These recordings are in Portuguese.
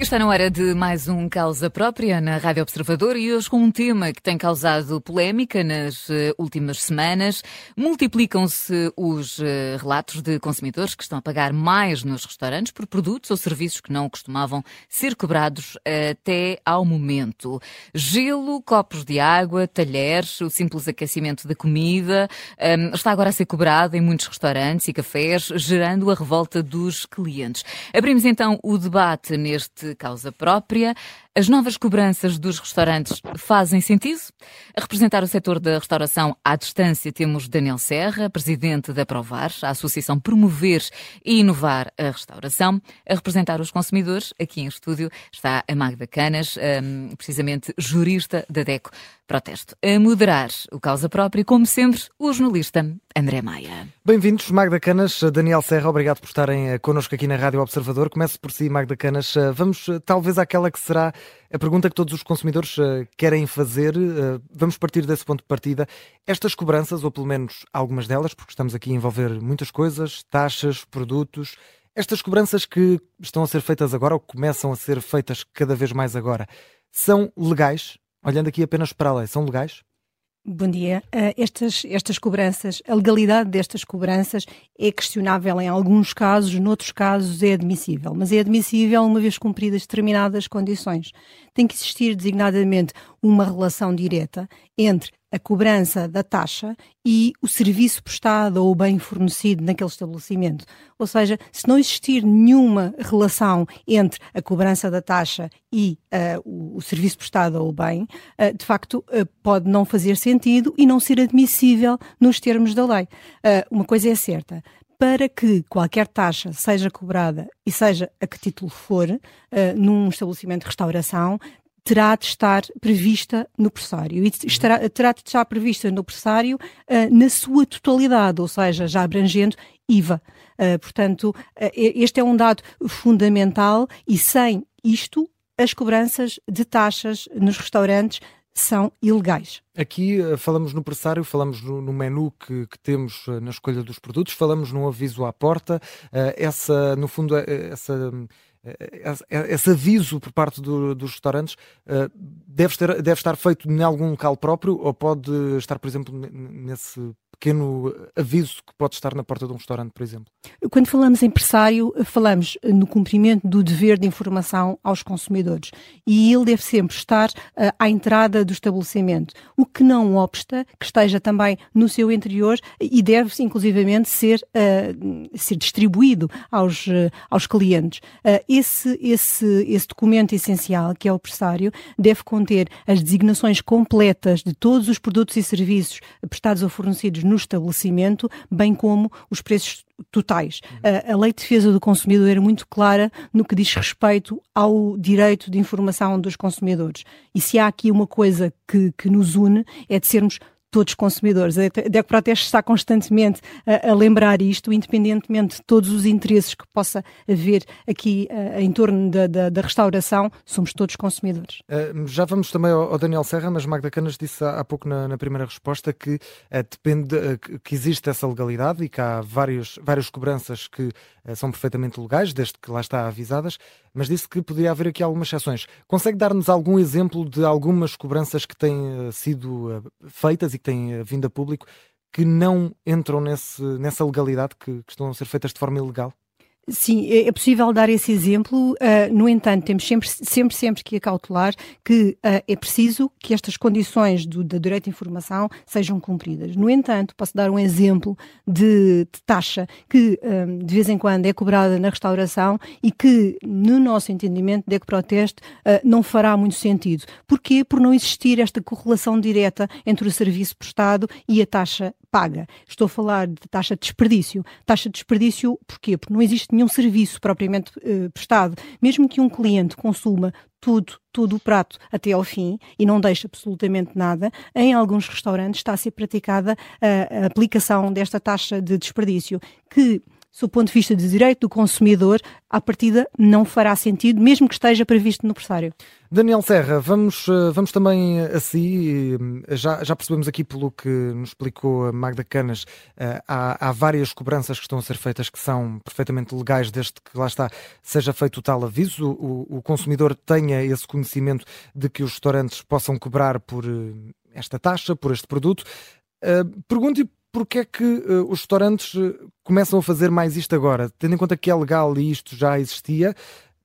Está na hora de mais um Causa Própria na Rádio Observador e hoje com um tema que tem causado polémica nas uh, últimas semanas. Multiplicam-se os uh, relatos de consumidores que estão a pagar mais nos restaurantes por produtos ou serviços que não costumavam ser cobrados até ao momento. Gelo, copos de água, talheres, o simples aquecimento da comida um, está agora a ser cobrado em muitos restaurantes e cafés, gerando a revolta dos clientes. Abrimos então o debate neste causa própria. As novas cobranças dos restaurantes fazem sentido? A representar o setor da restauração à distância temos Daniel Serra, presidente da Provar, a associação Promover e Inovar a Restauração. A representar os consumidores, aqui em estúdio, está a Magda Canas, hum, precisamente jurista da DECO Protesto. A moderar o causa própria, como sempre, o jornalista André Maia. Bem-vindos, Magda Canas, Daniel Serra, obrigado por estarem eh, connosco aqui na Rádio Observador. Começo por si, Magda Canas. Eh, vamos eh, talvez àquela que será a pergunta que todos os consumidores uh, querem fazer, uh, vamos partir desse ponto de partida. Estas cobranças, ou pelo menos algumas delas, porque estamos aqui a envolver muitas coisas, taxas, produtos, estas cobranças que estão a ser feitas agora, ou começam a ser feitas cada vez mais agora, são legais? Olhando aqui apenas para a lei, são legais? Bom dia. Uh, estas, estas cobranças, a legalidade destas cobranças é questionável em alguns casos, noutros casos é admissível, mas é admissível uma vez cumpridas determinadas condições. Tem que existir designadamente uma relação direta entre a cobrança da taxa e o serviço prestado ou o bem fornecido naquele estabelecimento. Ou seja, se não existir nenhuma relação entre a cobrança da taxa e uh, o, o, serviço prestado ou o bem, uh, de facto uh, pode não fazer sentido e não ser admissível nos termos da lei. uma coisa é certa, para que qualquer taxa seja cobrada e seja a que título for, uh, num estabelecimento de restauração, terá de estar prevista no pressário e estará, terá de estar prevista no pressário uh, na sua totalidade, ou seja, já abrangendo IVA. Uh, portanto, uh, este é um dado fundamental e sem isto, as cobranças de taxas nos restaurantes são ilegais. Aqui falamos no pressário, falamos no, no menu que, que, temos na escolha dos produtos, falamos no aviso à porta, essa, no fundo, essa esse aviso por parte do, dos restaurantes uh, deve, ter, deve estar feito em algum local próprio ou pode estar, por exemplo, nesse pequeno aviso que pode estar na porta de um restaurante, por exemplo? Quando falamos em empresário, falamos no cumprimento do dever de informação aos consumidores e ele deve sempre estar uh, à entrada do estabelecimento, o que não obsta que esteja também no seu interior e deve, inclusivamente, ser, uh, ser distribuído aos, uh, aos clientes. esse, esse, esse documento essencial, que é o pressário, deve conter as designações completas de todos os produtos e serviços prestados ou fornecidos no estabelecimento, bem como os preços totais. A, a lei de defesa do consumidor era muito clara no que diz respeito ao direito de informação dos consumidores. E se há aqui uma coisa que, que nos une, é de sermos todos os consumidores. A DEC Proteste está constantemente a, a, lembrar isto, independentemente de todos os interesses que possa haver aqui uh, em torno da, da, da, restauração, somos todos consumidores. Uh, já vamos também ao, ao, Daniel Serra, mas Magda Canas disse há, há pouco na, na, primeira resposta que uh, depende, que existe essa legalidade e que há vários, várias cobranças que são perfeitamente legais, desde que lá está avisadas, mas disse que poderia haver aqui algumas exceções. Consegue dar-nos algum exemplo de algumas cobranças que têm sido feitas e têm eh, vindo a público que não entram nesse, nessa legalidade, que, que estão a ser feitas de forma ilegal? Sim, é, é possível dar esse exemplo. Uh, no entanto, temos sempre, sempre, sempre que acautelar que uh, é preciso que estas condições do, do, direito de informação sejam cumpridas. No entanto, posso dar um exemplo de, de taxa que um, de vez em quando é cobrada na restauração e que, no nosso entendimento de Ecoproteste, uh, não fará muito sentido. Porquê? Por não existir esta correlação direta entre o serviço prestado e a taxa paga. Estou a falar de taxa de desperdício. Taxa de desperdício porquê? Porque não existe nenhum serviço propriamente uh, prestado. Mesmo que um cliente consuma tudo, tudo o prato até ao fim e não deixa absolutamente nada, em alguns restaurantes está a ser praticada a, a aplicação desta taxa de desperdício, que do ponto de vista de direito do consumidor, à partida não fará sentido, mesmo que esteja previsto no pressário. Daniel Serra, vamos, eh, vamos também a si. Já, já percebemos aqui pelo que nos explicou a Magda Canas, eh, há, há várias cobranças que estão a ser feitas que são perfeitamente legais, desde que lá está, seja feito o tal aviso, o, o consumidor tenha esse conhecimento de que os restaurantes possam cobrar por eh, esta taxa, por este produto. Pergunto-lhe porque é que uh, os restaurantes começam a fazer mais isto agora? Tendo em conta que é legal e isto já existia,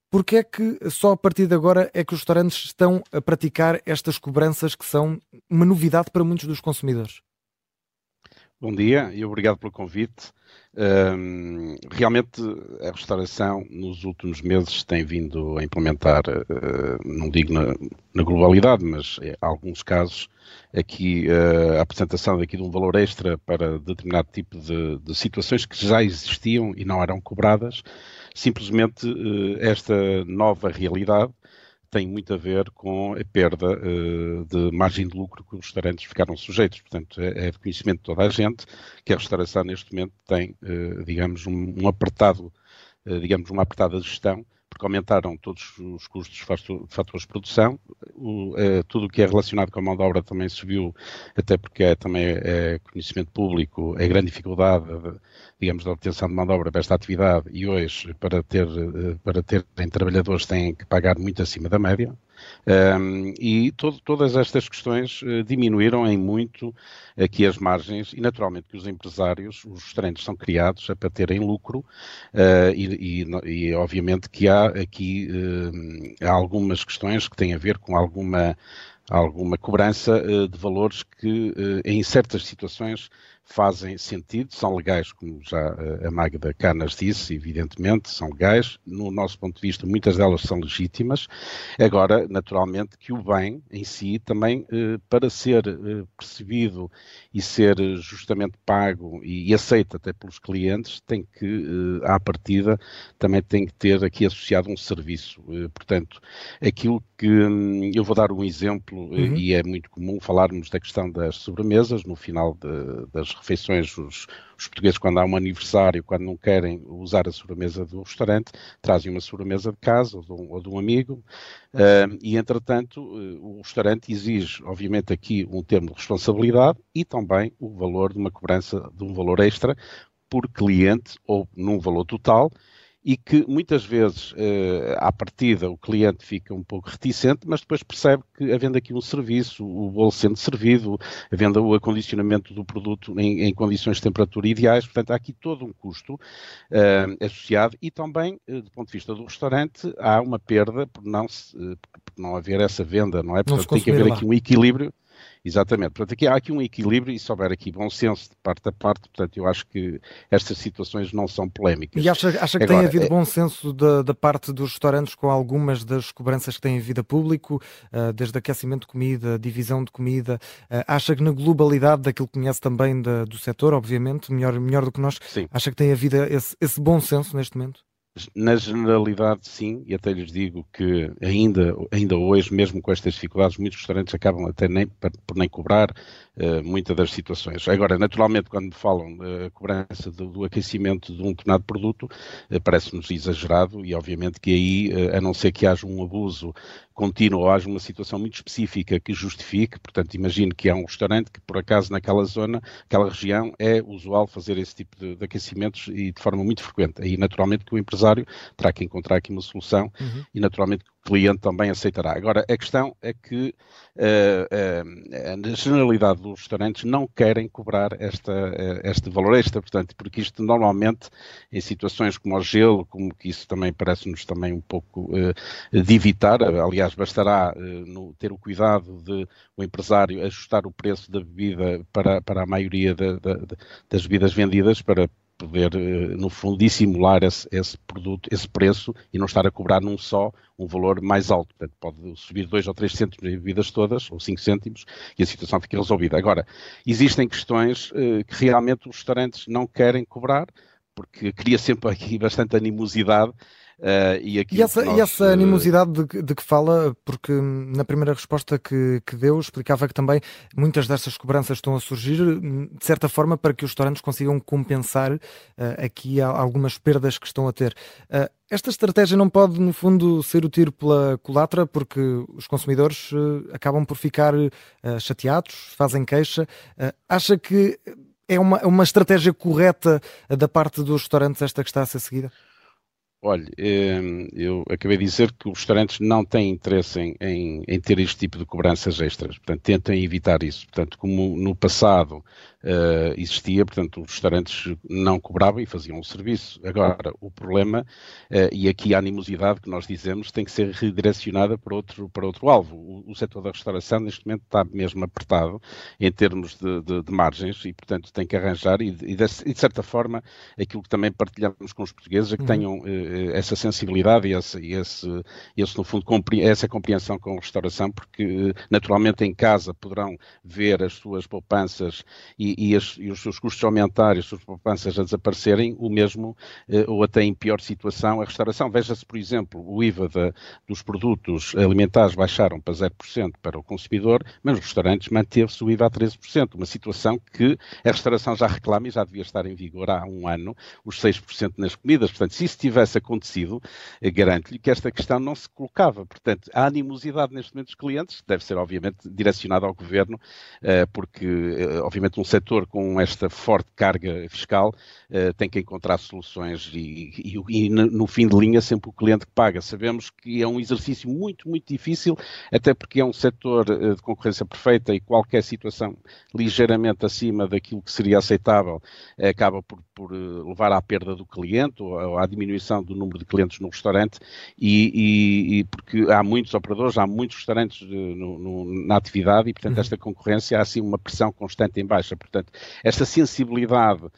porque é que só a partir de agora é que os restaurantes estão a praticar estas cobranças que são uma novidade para muitos dos consumidores? Bom dia e obrigado pelo convite. Um, realmente a restauração nos últimos meses tem vindo a implementar, uh, não digo na, na, globalidade, mas em alguns casos aqui uh, a apresentação daqui de um valor extra para determinado tipo de, de situações que já existiam e não eram cobradas Simplesmente eh, esta nova realidade tem muito a ver com a perda uh, de margem de lucro que os restaurantes ficaram sujeitos. Portanto, é, é de conhecimento de toda a gente que a restauração neste momento tem, uh, digamos, um, um apertado, uh, digamos, uma apertada gestão porque aumentaram todos os custos de fatores de produção, o, é, tudo o que é relacionado com a mão de obra também subiu, até porque é, também é conhecimento público, é grande dificuldade, digamos, da obtenção de mão de obra para esta atividade e hoje, para ter, eh, para terem trabalhadores, têm que pagar muito acima da média. Um, e todo, todas estas questões uh, diminuíram em muito aqui as margens e naturalmente que os empresários, os restaurantes são criados para terem lucro uh, e, e, e, obviamente que há aqui uh, algumas questões que têm a ver com alguma alguma cobrança de valores que em certas situações fazem sentido, são legais, como já eh, a Magda Canas disse, evidentemente, são legais. No nosso ponto de vista, muitas delas são legítimas. Agora, naturalmente, que o bem em si também, eh, para ser eh, percebido e ser justamente pago e aceito até pelos clientes, tem que, à partida, também tem que ter aqui associado um serviço. Portanto, aquilo que hum, eu vou dar um exemplo, uhum. e é muito comum falarmos da questão das sobremesas no final de, das refeições, os, os, portugueses, quando há um aniversário, quando não querem usar a sobremesa do restaurante, trazem uma sobremesa de casa ou de um, ou de um amigo, uh, e entretanto uh, o restaurante exige, obviamente, aqui um termo de responsabilidade e também o valor de uma cobrança de um valor extra por cliente ou num valor total e que muitas vezes, eh, à partida, o cliente fica um pouco reticente, mas depois percebe que, havendo aqui um serviço, o bolo sendo servido, havendo o acondicionamento do produto em, em condições de temperatura ideais, portanto, há aqui todo um custo eh, associado e também, eh, do ponto de vista do restaurante, há uma perda por não, se, por não haver essa venda, não é? Portanto, não tem que haver lá. aqui um equilíbrio Exatamente. Portanto, aqui, há aqui um equilíbrio e se houver aqui bom senso de parte a parte, portanto, eu acho que estas situações não são polémicas. E acha, acha que Agora, tem havido é... bom senso da, da, parte dos restaurantes com algumas das cobranças que têm havido a público, uh, desde aquecimento de comida, divisão de comida? Uh, acha que na globalidade daquilo que conhece também da, do setor, obviamente, melhor, melhor do que nós, Sim. acha que tem havido esse, esse bom senso neste momento? Na generalidade, sim, e até lhes digo que ainda, ainda hoje, mesmo com estas dificuldades, muitos restaurantes acabam até nem, por nem cobrar uh, muitas das situações. Agora, naturalmente, quando falam da cobrança do, do, aquecimento de um determinado produto, uh, parece-nos exagerado e, obviamente, que aí, uh, a não ser que haja um abuso contínuo ou haja uma situação muito específica que justifique, portanto, imagino que há um restaurante que, por acaso, naquela zona, aquela região, é usual fazer esse tipo de, de aquecimentos e de forma muito frequente. Aí, naturalmente, que o empresário terá que encontrar aqui uma solução uhum. e, naturalmente, cliente também aceitará. Agora, a questão é que uh, uh, a generalidade dos restaurantes não querem cobrar esta, uh, este valor extra, portanto, porque isto normalmente, em situações como o gelo, como que isso também parece-nos também um pouco de evitar, aliás, bastará no, ter o cuidado de o empresário ajustar o preço da bebida para, para a maioria de, de, de, das bebidas vendidas para poder, eh, no fundo, dissimular esse, esse, produto, esse preço e não estar a cobrar num só um valor mais alto. Portanto, pode subir 2 ou 3 cêntimos em bebidas todas, ou 5 cêntimos, e a situação fica resolvida. Agora, existem questões uh, que realmente os restaurantes não querem cobrar, porque cria sempre aqui bastante animosidade Uh, e, e, essa, nós, e, essa, animosidade de, de, que fala, porque na primeira resposta que, que, deu explicava que também muitas destas cobranças estão a surgir de certa forma para que os restaurantes consigam compensar uh, aqui algumas perdas que estão a ter. Uh, esta estratégia não pode, no fundo, ser o tiro pela culatra, porque os consumidores acabam por ficar chateados, fazem queixa. acha que é uma, uma estratégia correta da parte dos restaurantes esta que está a ser seguida? Olha, ehm, eu acabei de dizer que os restaurantes não têm interesse em, em, em, ter este tipo de cobranças extras, portanto, tentem evitar isso. Portanto, como no passado uh, existia, portanto, os restaurantes não cobravam e faziam o serviço. Agora, o problema, uh, e aqui a animosidade que nós dizemos, tem que ser redirecionada para outro, para outro alvo. O, o setor da restauração, neste momento, está mesmo apertado em termos de, de, de margens e, portanto, tem que arranjar, e, e, de, e, de, certa forma, aquilo que também partilhamos com os portugueses é que uhum. tenham uh, essa sensibilidade e esse, esse, esse, no fundo, compre essa compreensão com a restauração, porque, naturalmente, em casa poderão ver as suas poupanças e, e, as, e, os seus custos aumentarem, as suas poupanças a desaparecerem, o mesmo, eh, ou até em pior situação, a restauração. Veja-se, por exemplo, o IVA da, dos produtos alimentares baixaram para 0% para o consumidor, mas os restaurantes manteve-se o IVA a 13%, uma situação que a restauração já reclama e já devia estar em vigor há um ano, os 6% nas comidas. Portanto, se isso tivesse acontecido, eh, garanto-lhe que esta questão não se colocava. Portanto, a animosidade neste momento dos clientes deve ser, obviamente, direcionada ao governo, eh, porque, obviamente, um setor setor com esta forte carga fiscal uh, tem que encontrar soluções e, e, e, no fim de linha sempre o cliente que paga. Sabemos que é um exercício muito, muito difícil, até porque é um setor uh, de concorrência perfeita e qualquer situação ligeiramente acima daquilo que seria aceitável uh, acaba por, por levar à perda do cliente ou, ou, à diminuição do número de clientes no restaurante e, e porque há muitos operadores, há muitos restaurantes no, no, na atividade e, portanto, uhum. esta concorrência há assim uma pressão constante em baixa. Portanto, Portanto, esta sensibilidade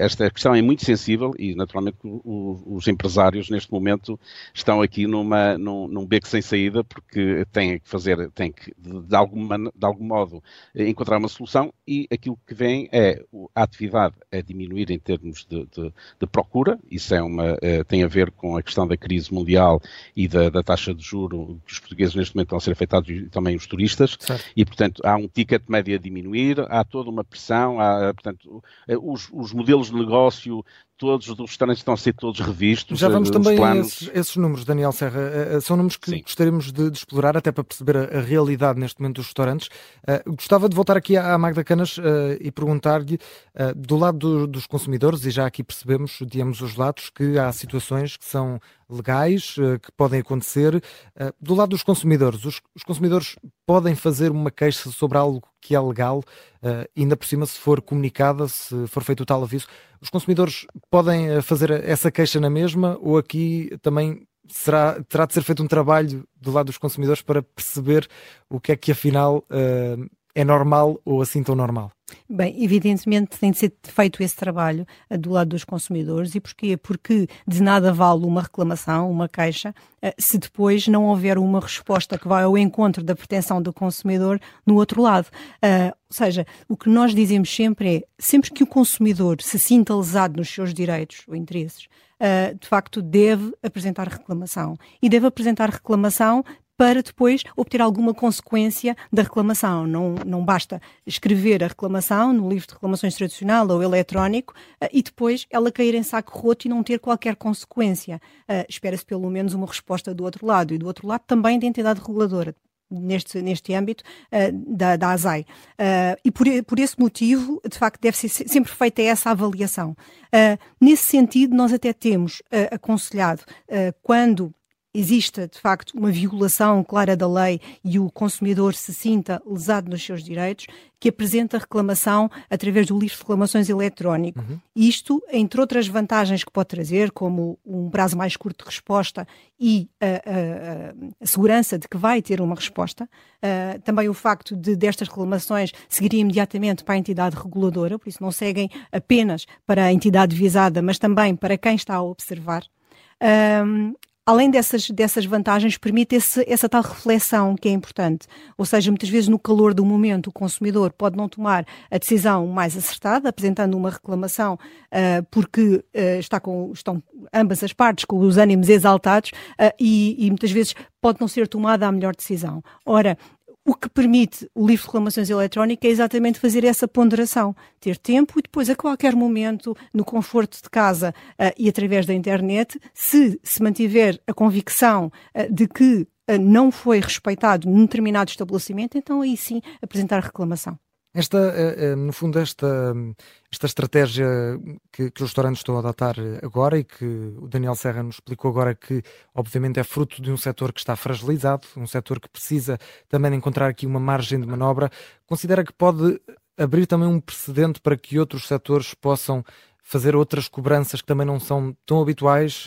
esta questão é muito sensível e, naturalmente, os empresários neste momento estão aqui numa, num, num beco sem saída porque têm que fazer, têm que, de, alguma, de algum modo, encontrar uma solução e aquilo que vem é a atividade a diminuir em termos de, de, de procura, isso é uma, eh, tem a ver com a questão da crise mundial e da, da, taxa de juro que os portugueses neste momento estão a ser afetados e também os turistas, certo. e, portanto, há um ticket médio a diminuir, há toda uma pressão, há, portanto, eh, os, os modelos de negócio todos os restaurantes estão a ser todos revistos. Já vamos também planos... esses, esses, números, Daniel Serra. Uh, são números que Sim. gostaríamos de, de, explorar, até para perceber a, a, realidade neste momento dos restaurantes. Uh, gostava de voltar aqui à Magda Canas uh, e perguntar-lhe, do lado do, dos consumidores, e já aqui percebemos, digamos, os lados, que há situações que são legais, que podem acontecer. do lado dos consumidores, os, os, consumidores podem fazer uma queixa sobre algo que é legal, ainda por cima, se for comunicada, se for feito o tal aviso. Os consumidores podem eh, fazer essa queixa na mesma ou aqui também será, terá de ser feito um trabalho do lado dos consumidores para perceber o que é que afinal uh, é normal ou assim tão normal? Bem, evidentemente tem de ser feito esse trabalho uh, do lado dos consumidores e porquê? Porque de nada vale uma reclamação, uma queixa, uh, se depois não houver uma resposta que vai ao encontro da pretensão do consumidor no outro lado. Uh, ou seja, o que nós dizemos sempre é, sempre que o consumidor se sinta lesado nos seus direitos ou interesses, de facto deve apresentar reclamação. E deve apresentar reclamação para depois obter alguma consequência da reclamação. Não, não basta escrever a reclamação no livro de reclamações tradicional ou eletrónico uh, e depois ela cair em saco roto e não ter qualquer consequência. Uh, Espera-se pelo menos uma resposta do outro lado e do outro lado também da entidade reguladora neste, neste âmbito uh, da, da ASAI. Uh, e por, por esse motivo, de facto, deve ser sempre feita essa avaliação. Nesse sentido, nós até temos aconselhado, quando exista de facto uma violação clara da lei e o consumidor se sinta lesado nos seus direitos, que apresenta reclamação através do livro de reclamações eletrónico. Uhum. Isto, entre outras vantagens que pode trazer, como um prazo mais curto de resposta e a, segurança de que vai ter uma resposta, uh, também o facto de destas reclamações seguirem imediatamente para a entidade reguladora, por isso não seguem apenas para a entidade visada, mas também para quem está a observar. Um, além dessas, dessas vantagens, permite esse, essa tal reflexão que é importante. Ou seja, muitas vezes no calor do momento o consumidor pode não tomar a decisão mais acertada, apresentando uma reclamação uh, porque uh, está com, estão ambas as partes com os ânimos exaltados uh, e, e muitas vezes pode não ser tomada a melhor decisão. Ora, o que permite o livro de reclamações eletrónico é exatamente fazer essa ponderação, ter tempo e depois, a qualquer momento, no conforto de casa uh, e através da internet, se se mantiver a convicção uh, de que uh, não foi respeitado num determinado estabelecimento, então aí sim apresentar reclamação. Esta, no fundo, esta, esta estratégia que, que os restaurantes estão a adotar agora e que o Daniel Serra nos explicou agora que, obviamente, é fruto de um setor que está fragilizado, um setor que precisa também encontrar aqui uma margem de manobra, considera que pode abrir também um precedente para que outros setores possam fazer outras cobranças que também não são tão habituais.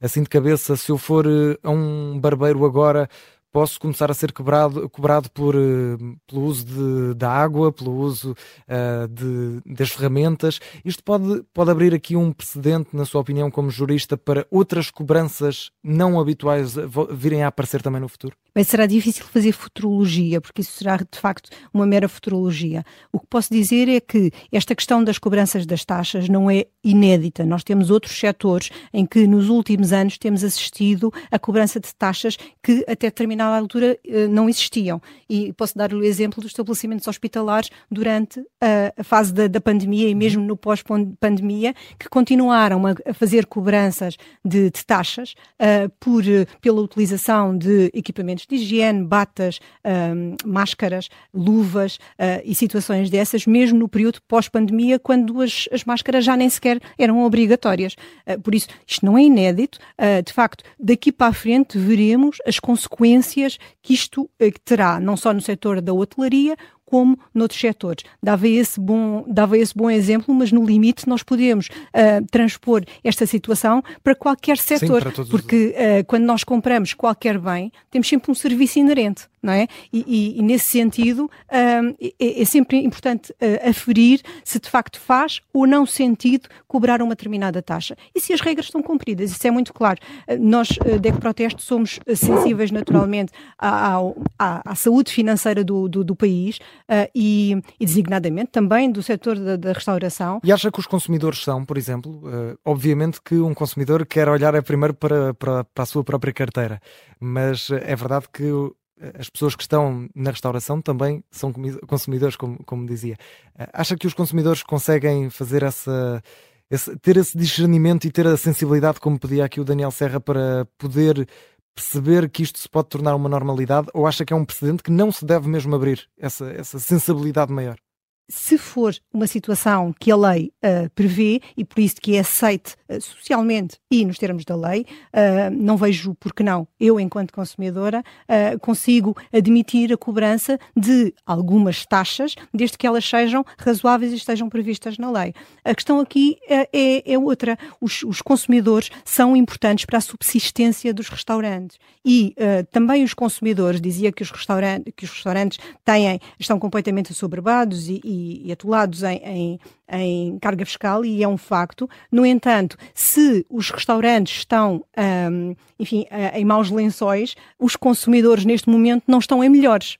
Assim de cabeça, se eu for a um barbeiro agora posso começar a ser cobrado, cobrado por, uh, pelo uso de, da água, pelo uso uh, de, das ferramentas. Isto pode, pode abrir aqui um precedente, na sua opinião, como jurista, para outras cobranças não habituais virem a aparecer também no futuro? Mas será difícil fazer futurologia, porque isso será de facto uma mera futurologia. O que posso dizer é que esta questão das cobranças das taxas não é inédita. Nós temos outros setores em que nos últimos anos temos assistido a cobrança de taxas que até determinada altura eh, não existiam. E posso dar o exemplo dos estabelecimentos hospitalares durante a, fase da, da pandemia e mesmo no pós-pandemia, que continuaram a, fazer cobranças de, de taxas uh, por, pela utilização de equipamentos de higiene, batas, um, máscaras, luvas uh, e situações dessas, mesmo no período pós-pandemia, quando as, as, máscaras já nem sequer eram obrigatórias. Uh, por isso, isto não é inédito. Uh, de facto, daqui para a frente veremos as consequências que isto terá, não só no setor da hotelaria, como noutros setores. Dava esse bom, dava esse bom exemplo, mas no limite nós podemos uh, transpor esta situação para qualquer setor, Sim, para porque uh, quando nós compramos qualquer bem, temos sempre um serviço inerente não é? E, e, e nesse sentido um, é, é, sempre importante uh, aferir se de facto faz ou não sentido cobrar uma determinada taxa. E se as regras estão cumpridas, isso é muito claro. Nós, uh, DEC Proteste, somos sensíveis naturalmente à, à, à saúde financeira do, do, do país uh, e, e, designadamente também do setor da, da, restauração. E acha que os consumidores são, por exemplo, obviamente que um consumidor quer olhar primeiro para, para, para a sua própria carteira, mas é verdade que as pessoas que estão na restauração também são consumidores, como, como dizia. Eh, acha que os consumidores conseguem fazer essa, esse, ter esse discernimento e ter a sensibilidade, como pedia aqui o Daniel Serra, para poder perceber que isto se pode tornar uma normalidade? Ou acha que é um precedente que não se deve mesmo abrir essa, essa sensibilidade maior? Se for uma situação que a lei uh, prevê e por isso que é aceite uh, socialmente e nos termos da lei, uh, não vejo por que não, eu enquanto consumidora consigo admitir a cobrança de algumas taxas, desde que elas sejam razoáveis e estejam previstas na lei. A questão aqui é, é, outra. Os, os, consumidores são importantes para a subsistência dos restaurantes e também os consumidores, dizia que os, restaurantes, que os restaurantes têm, estão completamente assoberbados e, e, e atolados em, em, em, carga fiscal, e é um facto. No entanto, se os restaurantes estão, um, enfim, em maus lençóis, os consumidores neste momento não estão em melhores.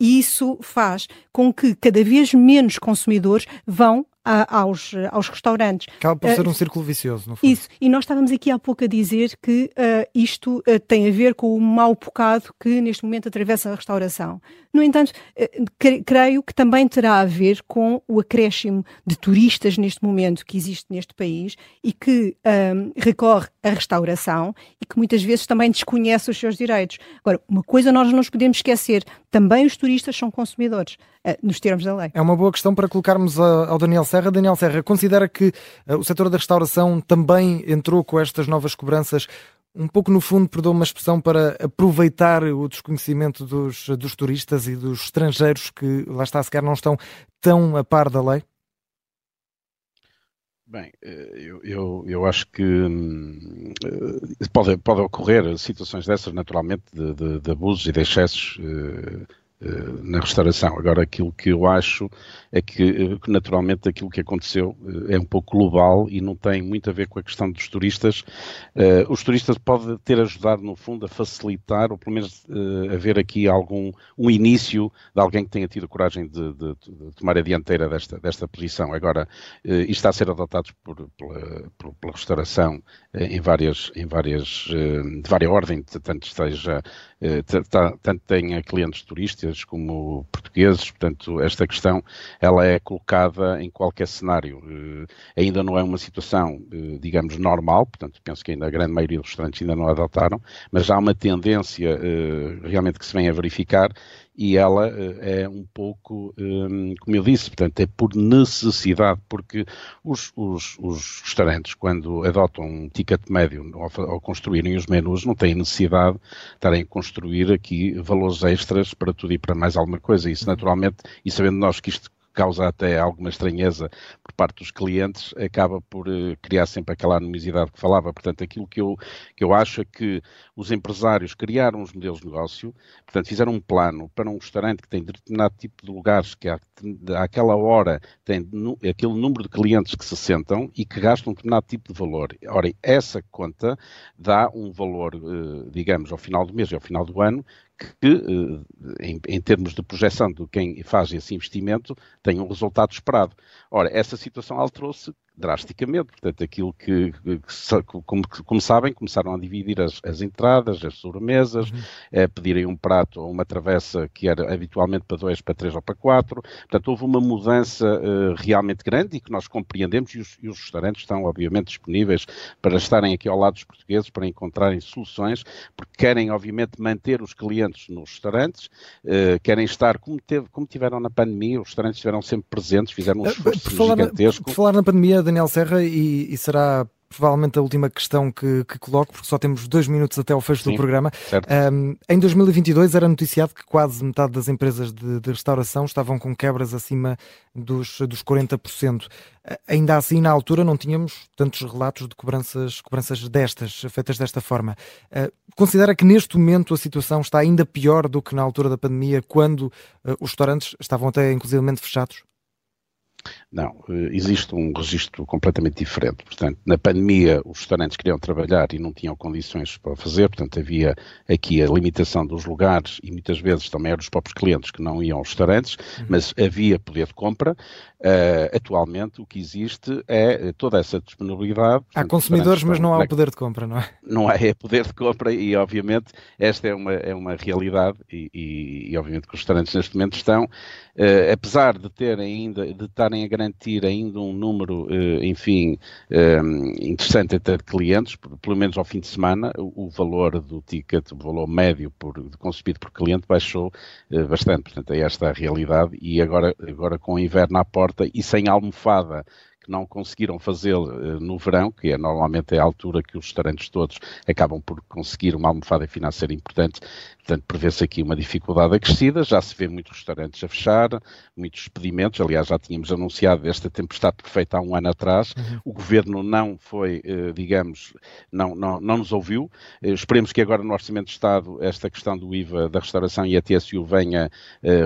E isso faz com que cada vez menos consumidores vão a, aos, aos restaurantes. Acaba por ser uh, um círculo vicioso, no fundo. Isso, e nós estávamos aqui há pouco a dizer que uh, isto uh, tem a ver com o mau bocado que neste momento atravessa a restauração. No entanto, creio que também terá a ver com o acréscimo de turistas neste momento que existe neste país e que um, recorre à restauração e que muitas vezes também desconhece os seus direitos. Agora, uma coisa nós não nos podemos esquecer, também os turistas são consumidores. Eh, nos termos da lei. É uma boa questão para colocarmos ao Daniel Serra. Daniel Serra, considera que eh, o setor da restauração também entrou com estas novas cobranças um pouco no fundo, perdoa uma expressão, para aproveitar o desconhecimento dos, dos turistas e dos estrangeiros que lá está, sequer não estão tão a par da lei? Bem, eh, eu, eu, eu, acho que hum, pode, pode ocorrer situações dessas, naturalmente, de, de, de abusos e de excessos na restauração. Agora, aquilo que eu acho é que, naturalmente, aquilo que aconteceu é um pouco global e não tem muito a ver com a questão dos turistas. Os turistas podem ter ajudado, no fundo, a facilitar, ou pelo menos haver aqui algum um início de alguém que tenha tido a coragem de, de, de tomar a dianteira desta, desta posição. Agora, isto está a ser adotado por, pela, pela restauração em várias, em várias, de várias ordens, tanto seja, tanto tenha clientes turistas, como portugueses, portanto, esta questão ela é colocada em qualquer cenário. Uh, ainda não é uma situação, uh, digamos, normal, portanto, penso que ainda a grande maioria dos restaurantes ainda não adotaram, mas há uma tendência uh, realmente que se vem a verificar e ela é um pouco, como eu disse, portanto, é por necessidade, porque os, os, os restaurantes, quando adotam um ticket médio ao, ao, construírem os menus, não têm necessidade de estarem a construir aqui valores extras para tudo e para mais alguma coisa. Isso, naturalmente, e sabendo nós que isto causa até alguma estranheza por parte dos clientes, acaba por uh, criar sempre aquela anonimidade que falava. Portanto, aquilo que eu, que eu acho é que os empresários criaram os modelos de negócio, portanto, fizeram um plano para um restaurante que tem determinado tipo de lugares, que àquela hora tem aquele número de clientes que se sentam e que gastam um determinado tipo de valor. Ora, essa conta dá um valor, uh, digamos, ao final do mês e ao final do ano, que, eh, em, em, termos de projeção de quem faz esse investimento, tem um resultado esperado. Ora, essa situação alterou-se drasticamente. Portanto, aquilo que, que como, como, sabem, começaram a dividir as, as entradas, as sobremesas, uhum. a pedirem um prato ou uma travessa que era habitualmente para dois, para três ou para quatro. Portanto, houve uma mudança uh, realmente grande e que nós compreendemos e os, e os, restaurantes estão, obviamente, disponíveis para estarem aqui ao lado dos portugueses, para encontrarem soluções, porque querem, obviamente, manter os clientes nos restaurantes, uh, querem estar, como, teve, como tiveram na pandemia, os restaurantes estiveram sempre presentes, fizeram um eh, esforço uh, gigantesco. por falar na pandemia, Daniel Serra e, e será provavelmente a última questão que, que, coloco, porque só temos dois minutos até ao fecho Sim, do programa. Um, em 2022 era noticiado que quase metade das empresas de, de, restauração estavam com quebras acima dos, dos 40%. Ainda assim, na altura, não tínhamos tantos relatos de cobranças, cobranças destas, feitas desta forma. Uh, considera que neste momento a situação está ainda pior do que na altura da pandemia, quando uh, os restaurantes estavam até inclusivamente fechados? Não, eh, existe um registro completamente diferente. Portanto, na pandemia, os restaurantes queriam trabalhar e não tinham condições para fazer, portanto, havia aqui a limitação dos lugares e muitas vezes também eram os próprios clientes que não iam aos restaurantes, uhum. mas havia poder de compra. Uh, atualmente, o que existe é toda essa disponibilidade. Há consumidores, mas não há o poder de compra, não é? Não há é poder de compra e, obviamente, esta é uma, é uma realidade e, e, e obviamente, que os restaurantes neste momento estão, uh, apesar de terem ainda, de estarem a garantir ainda um número, eh, enfim, eh, interessante até de clientes, pelo menos ao fim de semana, o valor do ticket, o valor médio por, consumido por cliente baixou eh, bastante. Portanto, é esta a realidade e agora, agora com o inverno à porta e sem almofada que não conseguiram fazê-lo uh, no verão, que é normalmente a altura que os restaurantes todos acabam por conseguir uma almofada financeira importante, portanto prevê-se aqui uma dificuldade acrescida, já se vê muitos restaurantes a fechar, muitos despedimentos, aliás já tínhamos anunciado esta tempestade perfeita há um ano atrás, uhum. o governo não foi, uh, digamos, não, não, não nos ouviu, uh, esperemos que agora no Orçamento de Estado esta questão do IVA da restauração e a TSU venha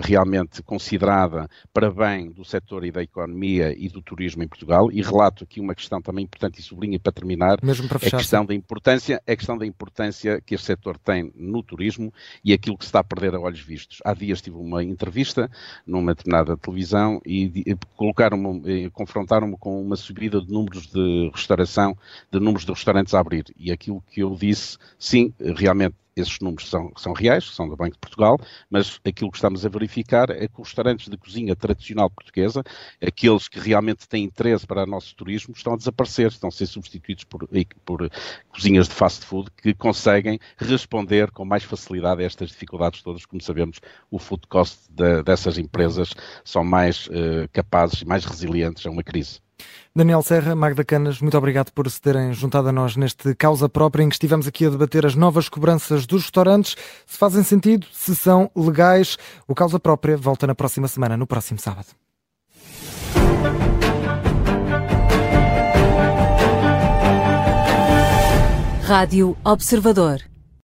realmente considerada para bem do setor e da economia e do turismo em Portugal, Portugal e relato aqui uma questão também importante e sublinho para terminar Mesmo para fechar, a questão da importância, a questão da importância que este setor tem no turismo e aquilo que se está a perder a olhos vistos. Há dias tive uma entrevista numa determinada televisão e, e colocaram-me, confrontaram-me com uma subida de números de restauração, de números de restaurantes a abrir e aquilo que eu disse, sim, realmente esses números são, são reais, são do Banco de Portugal, mas aquilo que estamos a verificar é que os restaurantes de cozinha tradicional portuguesa, aqueles que realmente têm interesse para o nosso turismo, estão a desaparecer, estão a ser substituídos por, por cozinhas de fast food que conseguem responder com mais facilidade a estas dificuldades todas. Como sabemos, o food cost de, dessas empresas são mais uh, capazes e mais resilientes a uma crise. Daniel Serra, Magda Canas, muito obrigado por se terem juntado a nós neste causa própria em que estivemos aqui a debater as novas cobranças dos restaurantes, se fazem sentido, se são legais. O causa própria volta na próxima semana, no próximo sábado. Rádio Observador.